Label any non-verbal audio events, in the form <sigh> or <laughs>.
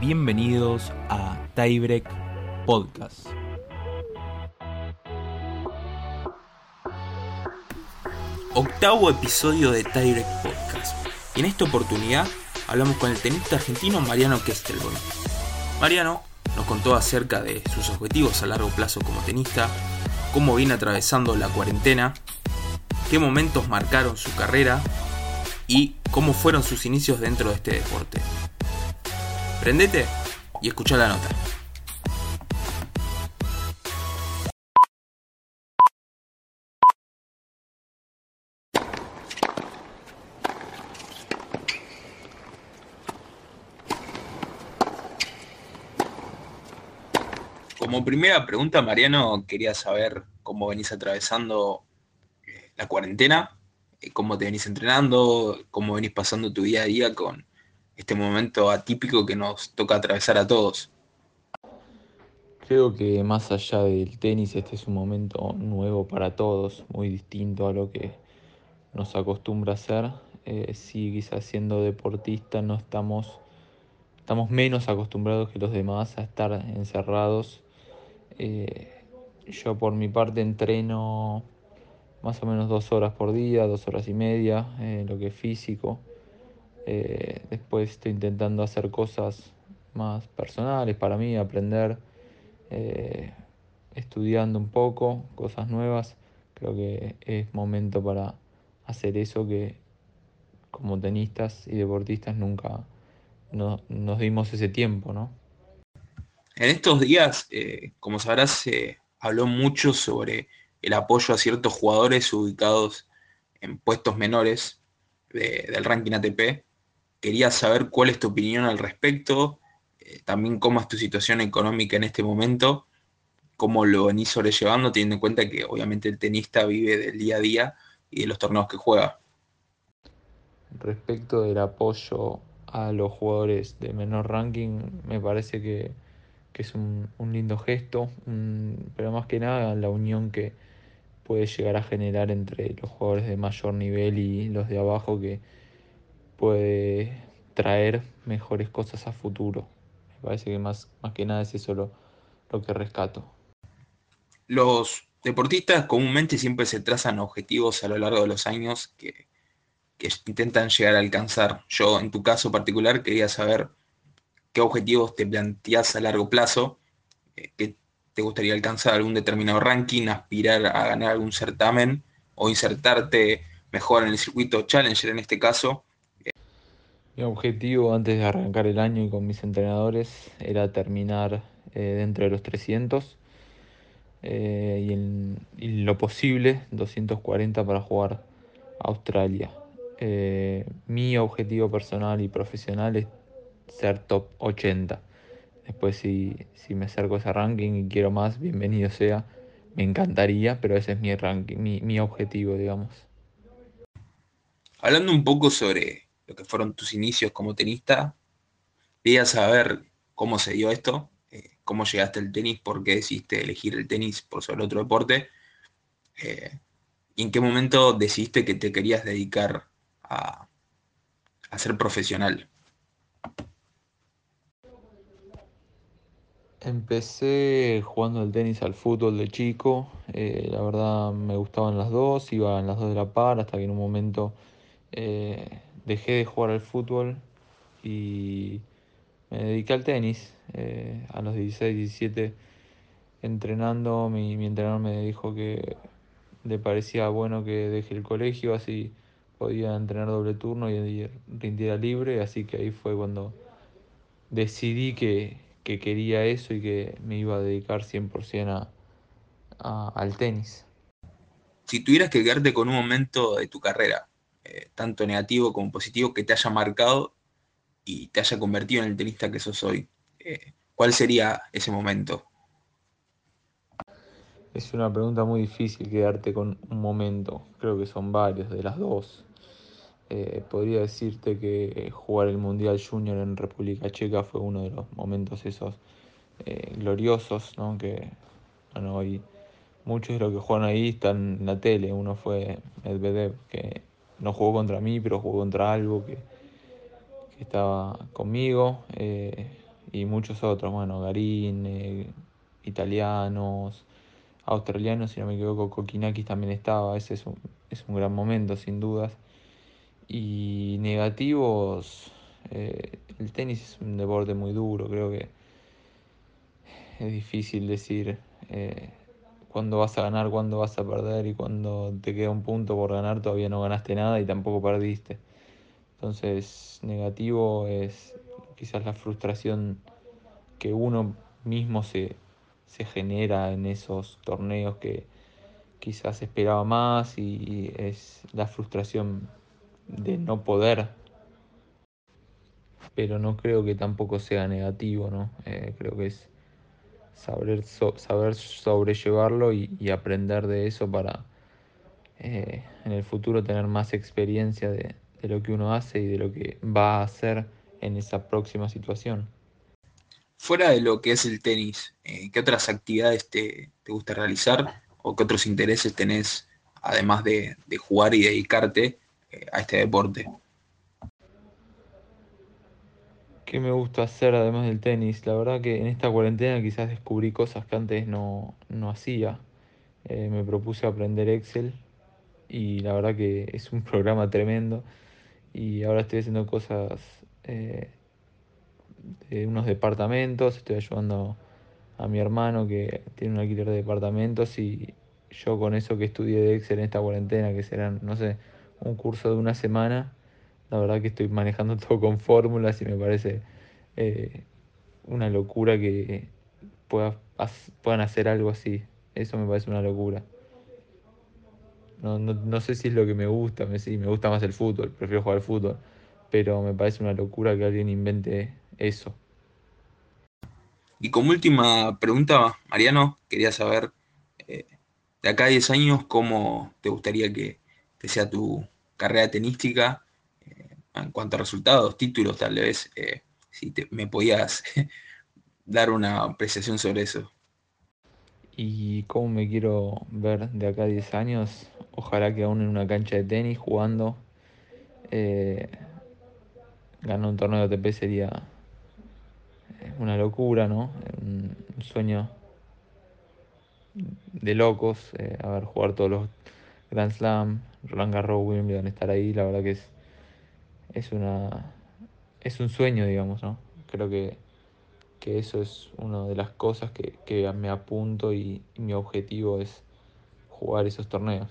Bienvenidos a Tiebreak Podcast. Octavo episodio de Tiebreak Podcast. En esta oportunidad hablamos con el tenista argentino Mariano Kestelboy. Mariano nos contó acerca de sus objetivos a largo plazo como tenista, cómo viene atravesando la cuarentena, qué momentos marcaron su carrera y cómo fueron sus inicios dentro de este deporte. Prendete y escucha la nota. Como primera pregunta, Mariano, quería saber cómo venís atravesando eh, la cuarentena, cómo te venís entrenando, cómo venís pasando tu día a día con este momento atípico que nos toca atravesar a todos. Creo que más allá del tenis, este es un momento nuevo para todos, muy distinto a lo que nos acostumbra a hacer. Eh, sí, quizás siendo deportista no estamos, estamos menos acostumbrados que los demás a estar encerrados eh, yo por mi parte entreno más o menos dos horas por día, dos horas y media, eh, lo que es físico. Eh, después estoy intentando hacer cosas más personales para mí, aprender, estudiando un poco, cosas nuevas. Creo que es momento para hacer eso que como tenistas y deportistas nunca nos dimos ese tiempo, ¿no? En estos días, eh, como sabrás, se habló mucho sobre el apoyo a ciertos jugadores ubicados en puestos menores del ranking ATP. Quería saber cuál es tu opinión al respecto, eh, también cómo es tu situación económica en este momento, cómo lo venís sobrellevando, teniendo en cuenta que obviamente el tenista vive del día a día y de los torneos que juega. Respecto del apoyo a los jugadores de menor ranking, me parece que que es un, lindo gesto, pero más que nada la unión que puede llegar a generar entre los jugadores de mayor nivel y los de abajo que puede traer mejores cosas a futuro. Me parece que más, más que nada es eso lo, que rescato. Los deportistas comúnmente siempre se trazan objetivos a lo largo de los años que, que intentan llegar a alcanzar. Yo en tu caso particular quería saber qué objetivos te planteas a largo plazo, eh, te gustaría alcanzar algún determinado ranking, aspirar a ganar algún certamen o insertarte mejor en el circuito Challenger en este caso. Mi objetivo antes de arrancar el año y con mis entrenadores era terminar eh, dentro de los 300 eh, y, lo posible 240 para jugar Australia. mi objetivo personal y profesional es ser top 80. Después si, me acerco a ese ranking y quiero más, bienvenido sea. Me encantaría, pero ese es mi ranking, mi, objetivo, digamos. Hablando un poco sobre lo que fueron tus inicios como tenista, quería saber cómo se dio esto, eh, cómo llegaste al tenis, por qué decidiste elegir el tenis por sobre otro deporte, eh, y en qué momento decidiste que te querías dedicar a, a ser profesional. Empecé jugando el tenis al fútbol de chico, eh, la verdad me gustaban las dos, iba en las dos de la par hasta que en un momento eh, dejé de jugar al fútbol y me dediqué al tenis. Eh, a los 16, 17 entrenando, mi, mi entrenador me dijo que le parecía bueno que deje el colegio, así podía entrenar doble turno y rindiera libre, así que ahí fue cuando decidí que, que quería eso y que me iba a dedicar 100% a, al tenis. Si tuvieras que quedarte con un momento de tu carrera, eh, tanto negativo como positivo, que te haya marcado y te haya convertido en el tenista que sos hoy, eh, ¿cuál sería ese momento? Es una pregunta muy difícil quedarte con un momento. Creo que son varios de las dos. Eh, podría decirte que jugar el Mundial Junior en República Checa fue uno de los momentos esos eh, gloriosos, ¿no? que hoy muchos de los que juegan ahí están en la tele. Uno fue Medvedev, que no jugó contra mí, pero jugó contra algo que, estaba conmigo. Eh, y muchos otros, bueno, Garín, eh, italianos, australianos, si no me equivoco, Kokinakis también estaba. Ese es un, es un gran momento, sin dudas. Y negativos, el tenis es un deporte muy duro, creo que es difícil decir eh, cuándo vas a ganar, cuándo vas a perder y cuando te queda un punto por ganar todavía no ganaste nada y tampoco perdiste. Entonces, negativo es quizás la frustración que uno mismo se, se genera en esos torneos que quizás esperaba más y es la frustración de no poder pero no creo que tampoco sea negativo, ¿no? Eh, creo que es saber, saber sobrellevarlo y, aprender de eso para eh, en el futuro tener más experiencia de, lo que uno hace y de lo que va a hacer en esa próxima situación. Fuera de lo que es el tenis, eh, ¿qué otras actividades te, gusta realizar o qué otros intereses tenés además de, jugar y dedicarte a este deporte? ¿Qué me gusta hacer además del tenis? La verdad que en esta cuarentena quizás descubrí cosas que antes no, hacía. Eh, me propuse aprender Excel y la verdad que es un programa tremendo. Y ahora estoy haciendo cosas eh, de unos departamentos, estoy ayudando a mi hermano que tiene un alquiler de departamentos y yo con eso que estudié de Excel en esta cuarentena, que serán, no sé, un curso de una semana, la verdad que estoy manejando <laughs> todo con fórmulas y me parece eh, una locura que puedan hacer algo así. Eso me parece una locura. No, sé si es lo que me gusta, me, me gusta más el fútbol, prefiero jugar al fútbol, pero me parece una locura que alguien invente eso. Y como última pregunta, Mariano, quería saber, eh, de acá a 10 años, ¿cómo te gustaría que, sea tu carrera tenística en cuanto a resultados, títulos, tal vez, eh, si me podías <laughs> dar una apreciación sobre eso. ¿Y cómo me quiero ver de acá a 10 años? Ojalá que aún en una cancha de tenis jugando. Eh, ganar un torneo de ATP sería eh, una locura, ¿no? Un, sueño de locos. a ver, jugar todos los Grand Slam, Roland Garros, Wimbledon, estar ahí, la verdad que es es una es un sueño, digamos, ¿no? Creo que, eso es una de las cosas que, me apunto y mi objetivo es jugar esos torneos.